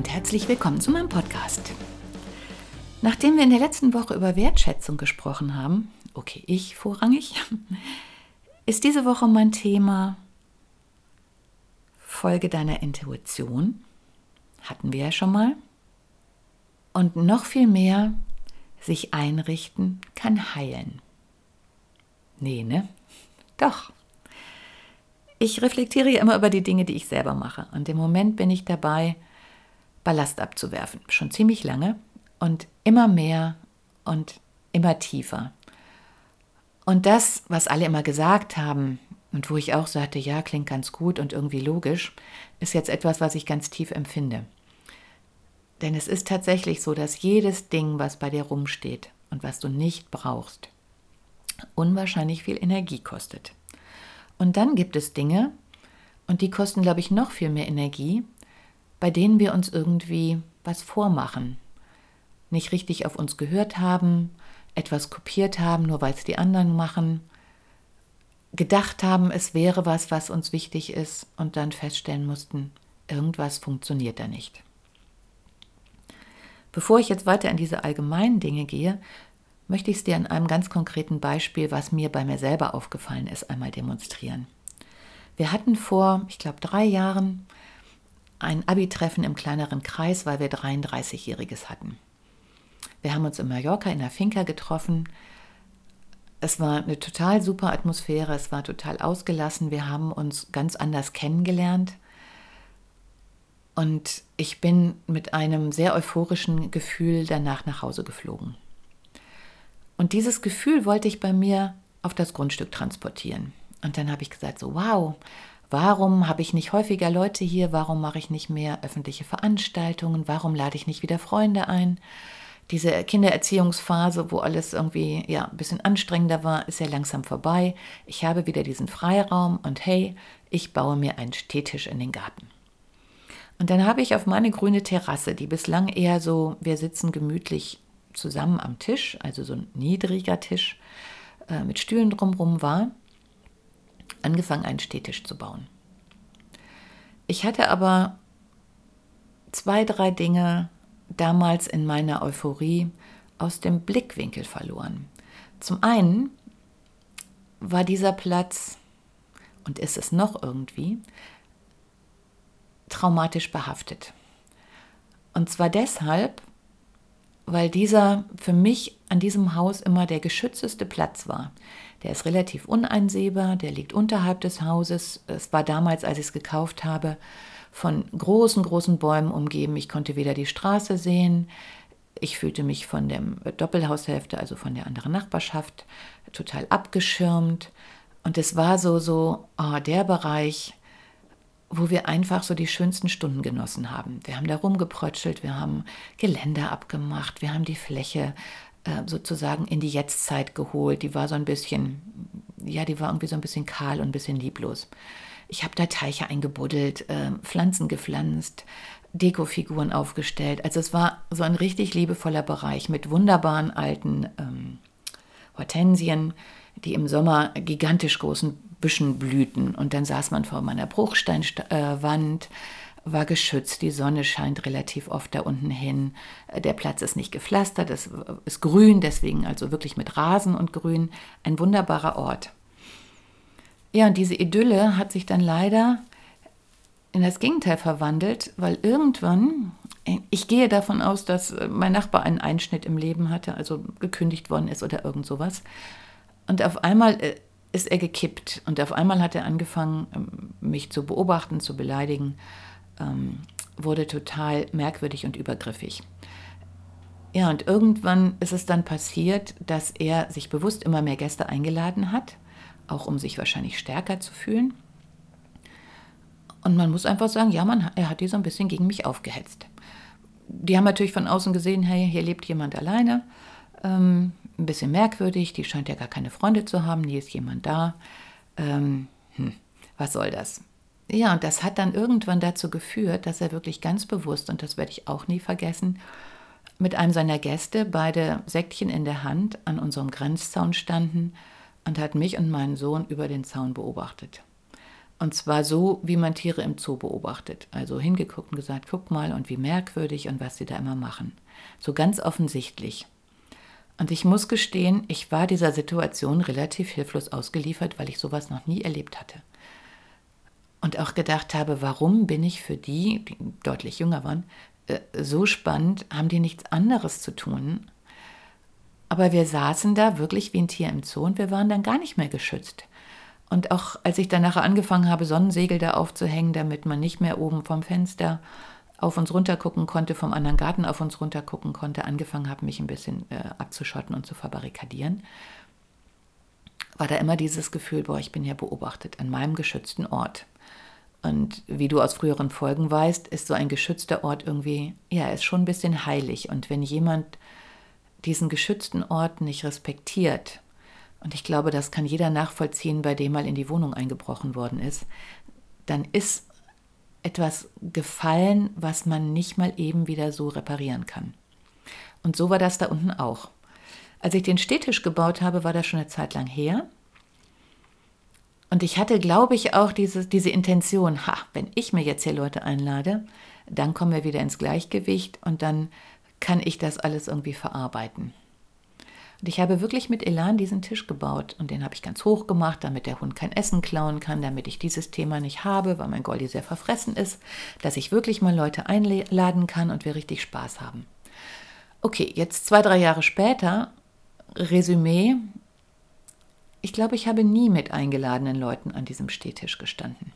Und herzlich willkommen zu meinem Podcast. Nachdem wir in der letzten Woche über Wertschätzung gesprochen haben, okay, ich vorrangig, ist diese Woche mein Thema Folge deiner Intuition. Hatten wir ja schon mal. Und noch viel mehr, sich einrichten kann heilen. Nee, ne? Doch. Ich reflektiere ja immer über die Dinge, die ich selber mache. Und im Moment bin ich dabei, Ballast abzuwerfen. Schon ziemlich lange und immer mehr und immer tiefer. Und das, was alle immer gesagt haben und wo ich auch sagte, ja, klingt ganz gut und irgendwie logisch, ist jetzt etwas, was ich ganz tief empfinde. Denn es ist tatsächlich so, dass jedes Ding, was bei dir rumsteht und was du nicht brauchst, unwahrscheinlich viel Energie kostet. Und dann gibt es Dinge, und die kosten, glaube ich, noch viel mehr Energie, bei denen wir uns irgendwie was vormachen, nicht richtig auf uns gehört haben, etwas kopiert haben, nur weil es die anderen machen, gedacht haben, es wäre was, was uns wichtig ist und dann feststellen mussten, irgendwas funktioniert da nicht. Bevor ich jetzt weiter in diese allgemeinen Dinge gehe, möchte ich es dir an einem ganz konkreten Beispiel, was mir bei mir selber aufgefallen ist, einmal demonstrieren. Wir hatten vor, ich glaube, drei Jahren ein Abi-Treffen im kleineren Kreis, weil wir 33-Jähriges hatten. Wir haben uns in Mallorca in der Finca getroffen. Es war eine total super Atmosphäre, es war total ausgelassen. Wir haben uns ganz anders kennengelernt. Und ich bin mit einem sehr euphorischen Gefühl danach nach Hause geflogen. Und dieses Gefühl wollte ich bei mir auf das Grundstück transportieren. Und dann habe ich gesagt, so wow, Warum habe ich nicht häufiger Leute hier? Warum mache ich nicht mehr öffentliche Veranstaltungen? Warum lade ich nicht wieder Freunde ein? Diese Kindererziehungsphase, wo alles irgendwie ja, ein bisschen anstrengender war, ist ja langsam vorbei. Ich habe wieder diesen Freiraum und hey, ich baue mir einen Stehtisch in den Garten. Und dann habe ich auf meine grüne Terrasse, die bislang eher so, wir sitzen gemütlich zusammen am Tisch, also so ein niedriger Tisch äh, mit Stühlen drumherum war, angefangen, einen Stehtisch zu bauen. Ich hatte aber zwei, drei Dinge damals in meiner Euphorie aus dem Blickwinkel verloren. Zum einen war dieser Platz, und ist es noch irgendwie, traumatisch behaftet. Und zwar deshalb, weil dieser für mich an diesem Haus immer der geschützteste Platz war. Der ist relativ uneinsehbar, der liegt unterhalb des Hauses. Es war damals, als ich es gekauft habe, von großen, großen Bäumen umgeben. Ich konnte weder die Straße sehen, ich fühlte mich von der Doppelhaushälfte, also von der anderen Nachbarschaft, total abgeschirmt. Und es war so, so oh, der Bereich, wo wir einfach so die schönsten Stunden genossen haben. Wir haben da rumgeprötschelt, wir haben Geländer abgemacht, wir haben die Fläche äh, sozusagen in die Jetztzeit geholt. Die war so ein bisschen, ja, die war irgendwie so ein bisschen kahl und ein bisschen lieblos. Ich habe da Teiche eingebuddelt, äh, Pflanzen gepflanzt, Dekofiguren aufgestellt. Also es war so ein richtig liebevoller Bereich mit wunderbaren alten ähm, Hortensien, die im Sommer gigantisch großen Büschen blühten. Und dann saß man vor meiner Bruchsteinwand, äh, war geschützt, die Sonne scheint relativ oft da unten hin. Der Platz ist nicht gepflastert, es ist grün, deswegen also wirklich mit Rasen und Grün. Ein wunderbarer Ort. Ja, und diese Idylle hat sich dann leider in das Gegenteil verwandelt, weil irgendwann, ich gehe davon aus, dass mein Nachbar einen Einschnitt im Leben hatte, also gekündigt worden ist oder irgend sowas. Und auf einmal äh, ist er gekippt und auf einmal hat er angefangen, ähm, mich zu beobachten, zu beleidigen, ähm, wurde total merkwürdig und übergriffig. Ja, und irgendwann ist es dann passiert, dass er sich bewusst immer mehr Gäste eingeladen hat, auch um sich wahrscheinlich stärker zu fühlen. Und man muss einfach sagen, ja, man, er hat die so ein bisschen gegen mich aufgehetzt. Die haben natürlich von außen gesehen, hey, hier lebt jemand alleine. Ähm, ein bisschen merkwürdig, die scheint ja gar keine Freunde zu haben, nie ist jemand da. Ähm, hm, was soll das? Ja, und das hat dann irgendwann dazu geführt, dass er wirklich ganz bewusst, und das werde ich auch nie vergessen, mit einem seiner Gäste beide Säckchen in der Hand an unserem Grenzzaun standen und hat mich und meinen Sohn über den Zaun beobachtet. Und zwar so, wie man Tiere im Zoo beobachtet. Also hingeguckt und gesagt, guck mal und wie merkwürdig und was sie da immer machen. So ganz offensichtlich. Und ich muss gestehen, ich war dieser Situation relativ hilflos ausgeliefert, weil ich sowas noch nie erlebt hatte. Und auch gedacht habe, warum bin ich für die, die deutlich jünger waren, äh, so spannend, haben die nichts anderes zu tun. Aber wir saßen da wirklich wie ein Tier im Zoo und wir waren dann gar nicht mehr geschützt. Und auch als ich dann nachher angefangen habe, Sonnensegel da aufzuhängen, damit man nicht mehr oben vom Fenster auf uns runter gucken konnte, vom anderen Garten auf uns runter gucken konnte, angefangen habe, mich ein bisschen äh, abzuschotten und zu verbarrikadieren, war da immer dieses Gefühl, boah, ich bin hier beobachtet an meinem geschützten Ort. Und wie du aus früheren Folgen weißt, ist so ein geschützter Ort irgendwie, ja, ist schon ein bisschen heilig. Und wenn jemand diesen geschützten Ort nicht respektiert, und ich glaube, das kann jeder nachvollziehen, bei dem mal in die Wohnung eingebrochen worden ist, dann ist etwas gefallen, was man nicht mal eben wieder so reparieren kann. Und so war das da unten auch. Als ich den Stehtisch gebaut habe, war das schon eine Zeit lang her. Und ich hatte, glaube ich, auch diese, diese Intention, ha, wenn ich mir jetzt hier Leute einlade, dann kommen wir wieder ins Gleichgewicht und dann kann ich das alles irgendwie verarbeiten. Und ich habe wirklich mit Elan diesen Tisch gebaut und den habe ich ganz hoch gemacht, damit der Hund kein Essen klauen kann, damit ich dieses Thema nicht habe, weil mein Goldi sehr verfressen ist, dass ich wirklich mal Leute einladen kann und wir richtig Spaß haben. Okay, jetzt zwei, drei Jahre später, Resümee, ich glaube, ich habe nie mit eingeladenen Leuten an diesem Stehtisch gestanden.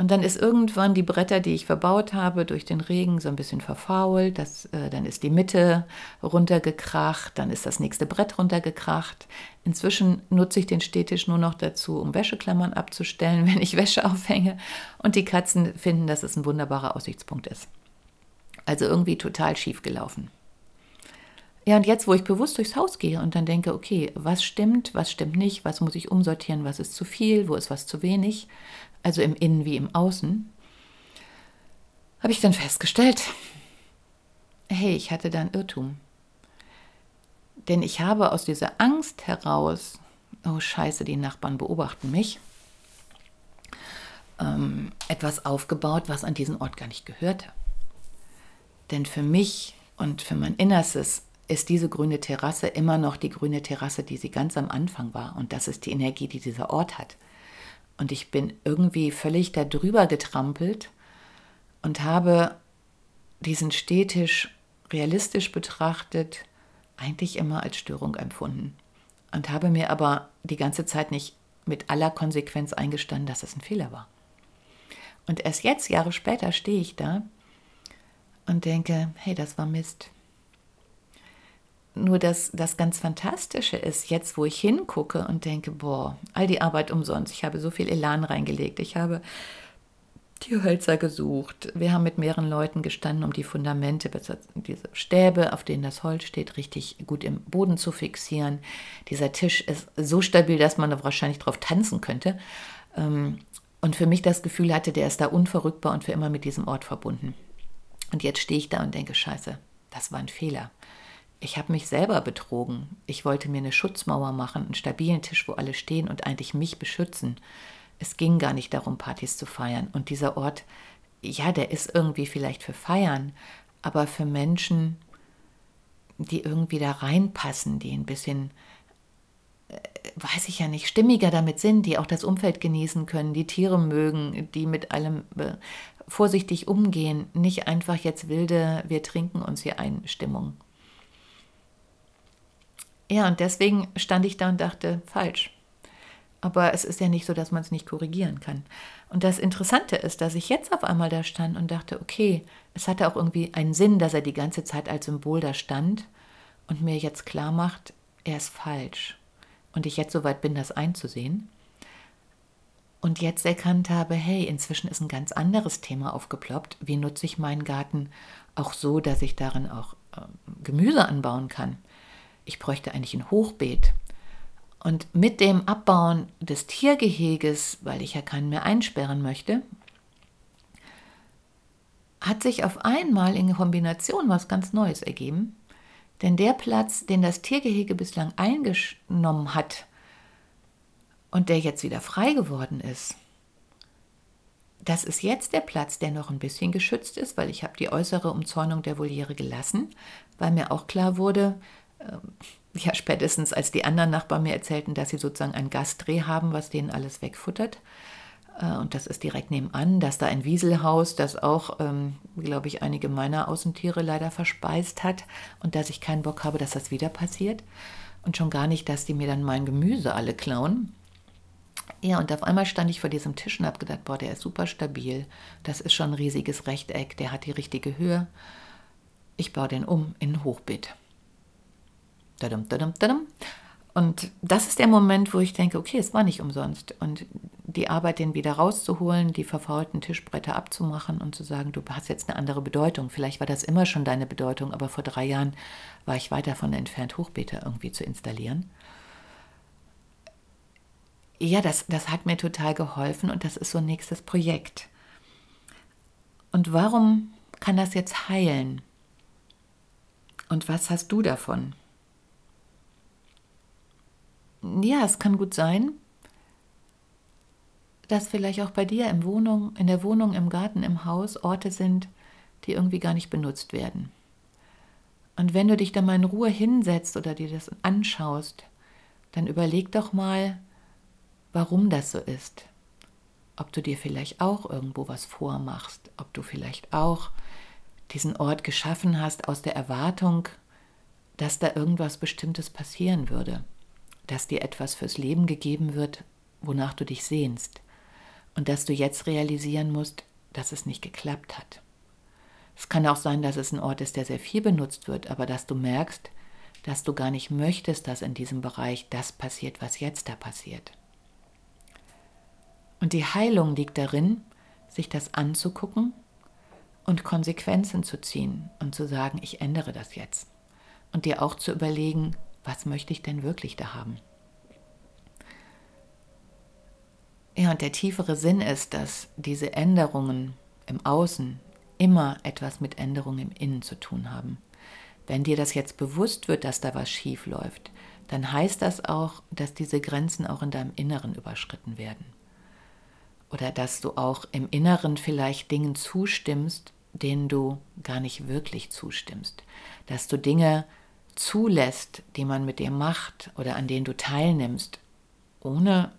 Und dann ist irgendwann die Bretter, die ich verbaut habe, durch den Regen so ein bisschen verfault. Das, äh, dann ist die Mitte runtergekracht, dann ist das nächste Brett runtergekracht. Inzwischen nutze ich den Stehtisch nur noch dazu, um Wäscheklammern abzustellen, wenn ich Wäsche aufhänge. Und die Katzen finden, dass es ein wunderbarer Aussichtspunkt ist. Also irgendwie total schief gelaufen. Ja, und jetzt, wo ich bewusst durchs Haus gehe und dann denke, okay, was stimmt, was stimmt nicht, was muss ich umsortieren, was ist zu viel, wo ist was zu wenig, also im Innen wie im Außen, habe ich dann festgestellt, hey, ich hatte da einen Irrtum. Denn ich habe aus dieser Angst heraus, oh scheiße, die Nachbarn beobachten mich, ähm, etwas aufgebaut, was an diesen Ort gar nicht gehörte. Denn für mich und für mein Innerstes ist diese grüne Terrasse immer noch die grüne Terrasse, die sie ganz am Anfang war. Und das ist die Energie, die dieser Ort hat. Und ich bin irgendwie völlig darüber getrampelt und habe diesen Städtisch realistisch betrachtet eigentlich immer als Störung empfunden. Und habe mir aber die ganze Zeit nicht mit aller Konsequenz eingestanden, dass es ein Fehler war. Und erst jetzt, Jahre später, stehe ich da und denke, hey, das war Mist. Nur das, das ganz Fantastische ist, jetzt wo ich hingucke und denke, boah, all die Arbeit umsonst. Ich habe so viel Elan reingelegt. Ich habe die Hölzer gesucht. Wir haben mit mehreren Leuten gestanden, um die Fundamente, diese Stäbe, auf denen das Holz steht, richtig gut im Boden zu fixieren. Dieser Tisch ist so stabil, dass man da wahrscheinlich drauf tanzen könnte. Ähm, und für mich das Gefühl hatte, der ist da unverrückbar und für immer mit diesem Ort verbunden. Und jetzt stehe ich da und denke, scheiße, das war ein Fehler ich habe mich selber betrogen. Ich wollte mir eine Schutzmauer machen, einen stabilen Tisch, wo alle stehen und eigentlich mich beschützen. Es ging gar nicht darum, Partys zu feiern. Und dieser Ort, ja, der ist irgendwie vielleicht für Feiern, aber für Menschen, die irgendwie da reinpassen, die ein bisschen weiß ich ja nicht, stimmiger damit sind, die auch das Umfeld genießen können, die Tiere mögen, die mit allem äh, vorsichtig umgehen, nicht einfach jetzt wilde, wir trinken uns hier ein Stimmung. Ja, und deswegen stand ich da und dachte, falsch. Aber es ist ja nicht so, dass man es nicht korrigieren kann. Und das Interessante ist, dass ich jetzt auf einmal da stand und dachte, okay, es hatte auch irgendwie einen Sinn, dass er die ganze Zeit als Symbol da stand und mir jetzt klar macht, er ist falsch. Und ich jetzt soweit bin, das einzusehen. Und jetzt erkannt habe, hey, inzwischen ist ein ganz anderes Thema aufgeploppt. Wie nutze ich meinen Garten auch so, dass ich darin auch äh, Gemüse anbauen kann? Ich bräuchte eigentlich ein Hochbeet. Und mit dem Abbauen des Tiergeheges, weil ich ja keinen mehr einsperren möchte, hat sich auf einmal in Kombination was ganz Neues ergeben. Denn der Platz, den das Tiergehege bislang eingenommen hat und der jetzt wieder frei geworden ist, das ist jetzt der Platz, der noch ein bisschen geschützt ist, weil ich habe die äußere Umzäunung der Voliere gelassen, weil mir auch klar wurde, ja spätestens als die anderen Nachbarn mir erzählten, dass sie sozusagen ein Gastdreh haben, was denen alles wegfuttert. Äh, und das ist direkt nebenan, dass da ein Wieselhaus, das auch, ähm, glaube ich, einige meiner Außentiere leider verspeist hat und dass ich keinen Bock habe, dass das wieder passiert. Und schon gar nicht, dass die mir dann mein Gemüse alle klauen. Ja, und auf einmal stand ich vor diesem Tisch und habe gedacht, boah, der ist super stabil. Das ist schon ein riesiges Rechteck, der hat die richtige Höhe. Ich baue den um in ein Hochbeet. Und das ist der Moment, wo ich denke, okay, es war nicht umsonst. Und die Arbeit, den wieder rauszuholen, die verfaulten Tischbretter abzumachen und zu sagen, du hast jetzt eine andere Bedeutung. Vielleicht war das immer schon deine Bedeutung, aber vor drei Jahren war ich weit davon entfernt, Hochbeete irgendwie zu installieren. Ja, das, das hat mir total geholfen und das ist so nächstes Projekt. Und warum kann das jetzt heilen? Und was hast du davon? Ja, es kann gut sein, dass vielleicht auch bei dir im Wohnung, in der Wohnung, im Garten, im Haus Orte sind, die irgendwie gar nicht benutzt werden. Und wenn du dich da mal in Ruhe hinsetzt oder dir das anschaust, dann überleg doch mal, warum das so ist. Ob du dir vielleicht auch irgendwo was vormachst, ob du vielleicht auch diesen Ort geschaffen hast aus der Erwartung, dass da irgendwas Bestimmtes passieren würde dass dir etwas fürs Leben gegeben wird, wonach du dich sehnst und dass du jetzt realisieren musst, dass es nicht geklappt hat. Es kann auch sein, dass es ein Ort ist, der sehr viel benutzt wird, aber dass du merkst, dass du gar nicht möchtest, dass in diesem Bereich das passiert, was jetzt da passiert. Und die Heilung liegt darin, sich das anzugucken und Konsequenzen zu ziehen und zu sagen, ich ändere das jetzt. Und dir auch zu überlegen, was möchte ich denn wirklich da haben? Ja, und der tiefere Sinn ist, dass diese Änderungen im Außen immer etwas mit Änderungen im Innen zu tun haben. Wenn dir das jetzt bewusst wird, dass da was schief läuft, dann heißt das auch, dass diese Grenzen auch in deinem Inneren überschritten werden. Oder dass du auch im Inneren vielleicht Dingen zustimmst, denen du gar nicht wirklich zustimmst. Dass du Dinge zulässt, die man mit dir macht oder an denen du teilnimmst, ohne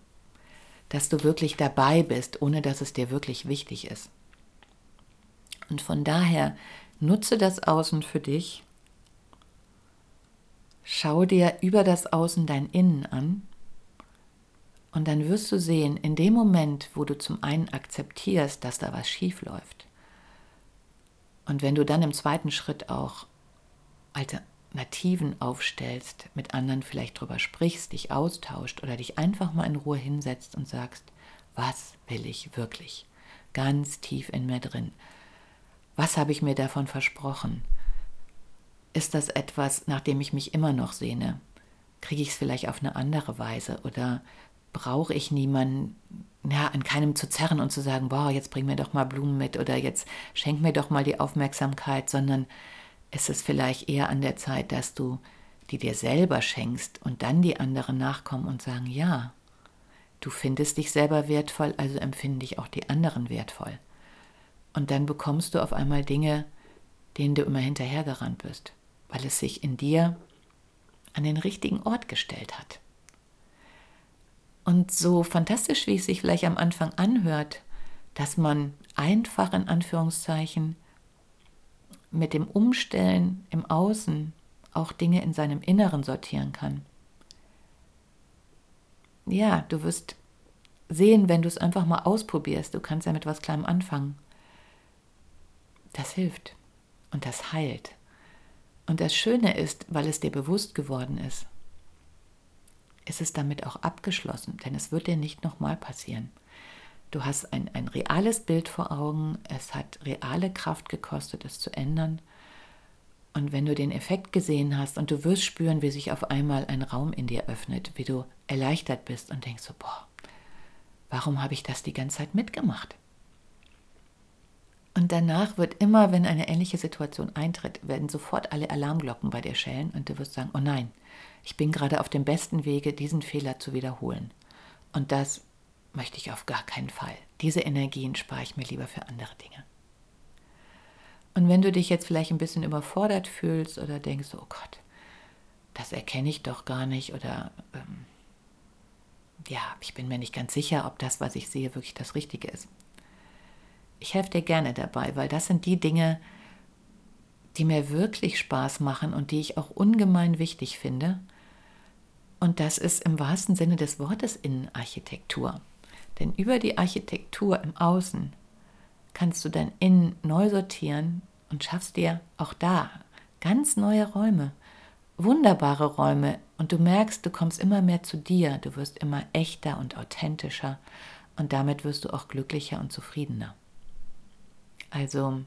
dass du wirklich dabei bist, ohne dass es dir wirklich wichtig ist. Und von daher nutze das Außen für dich. Schau dir über das Außen dein Innen an und dann wirst du sehen, in dem Moment, wo du zum einen akzeptierst, dass da was schief läuft, und wenn du dann im zweiten Schritt auch alte Nativen aufstellst, mit anderen vielleicht drüber sprichst, dich austauscht oder dich einfach mal in Ruhe hinsetzt und sagst, was will ich wirklich? Ganz tief in mir drin. Was habe ich mir davon versprochen? Ist das etwas, nach dem ich mich immer noch sehne? Kriege ich es vielleicht auf eine andere Weise oder brauche ich niemanden, ja, an keinem zu zerren und zu sagen, boah, jetzt bring mir doch mal Blumen mit oder jetzt schenk mir doch mal die Aufmerksamkeit, sondern ist es vielleicht eher an der Zeit, dass du die dir selber schenkst und dann die anderen nachkommen und sagen, ja, du findest dich selber wertvoll, also empfinden dich auch die anderen wertvoll. Und dann bekommst du auf einmal Dinge, denen du immer hinterhergerannt bist, weil es sich in dir an den richtigen Ort gestellt hat. Und so fantastisch, wie es sich vielleicht am Anfang anhört, dass man einfach in Anführungszeichen mit dem Umstellen im Außen auch Dinge in seinem Inneren sortieren kann. Ja, du wirst sehen, wenn du es einfach mal ausprobierst. Du kannst ja mit was Kleinem anfangen. Das hilft und das heilt. Und das Schöne ist, weil es dir bewusst geworden ist, ist es damit auch abgeschlossen, denn es wird dir nicht nochmal passieren. Du hast ein, ein reales Bild vor Augen, es hat reale Kraft gekostet, es zu ändern. Und wenn du den Effekt gesehen hast und du wirst spüren, wie sich auf einmal ein Raum in dir öffnet, wie du erleichtert bist und denkst so, boah, warum habe ich das die ganze Zeit mitgemacht? Und danach wird immer, wenn eine ähnliche Situation eintritt, werden sofort alle Alarmglocken bei dir schellen und du wirst sagen, oh nein, ich bin gerade auf dem besten Wege, diesen Fehler zu wiederholen. Und das möchte ich auf gar keinen Fall. Diese Energien spare ich mir lieber für andere Dinge. Und wenn du dich jetzt vielleicht ein bisschen überfordert fühlst oder denkst, oh Gott, das erkenne ich doch gar nicht oder ähm, ja, ich bin mir nicht ganz sicher, ob das, was ich sehe, wirklich das Richtige ist. Ich helfe dir gerne dabei, weil das sind die Dinge, die mir wirklich Spaß machen und die ich auch ungemein wichtig finde. Und das ist im wahrsten Sinne des Wortes Innenarchitektur. Denn über die Architektur im Außen kannst du dein Innen neu sortieren und schaffst dir auch da ganz neue Räume, wunderbare Räume. Und du merkst, du kommst immer mehr zu dir, du wirst immer echter und authentischer und damit wirst du auch glücklicher und zufriedener. Also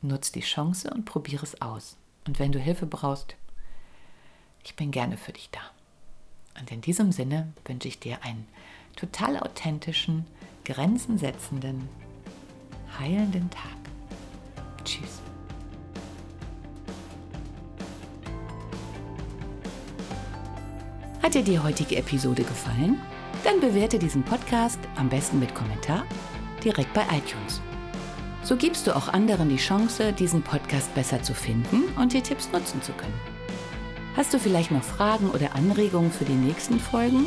nutz die Chance und probiere es aus. Und wenn du Hilfe brauchst, ich bin gerne für dich da. Und in diesem Sinne wünsche ich dir einen total authentischen, grenzensetzenden, heilenden Tag. Tschüss. Hat dir die heutige Episode gefallen? Dann bewerte diesen Podcast am besten mit Kommentar direkt bei iTunes. So gibst du auch anderen die Chance, diesen Podcast besser zu finden und die Tipps nutzen zu können. Hast du vielleicht noch Fragen oder Anregungen für die nächsten Folgen?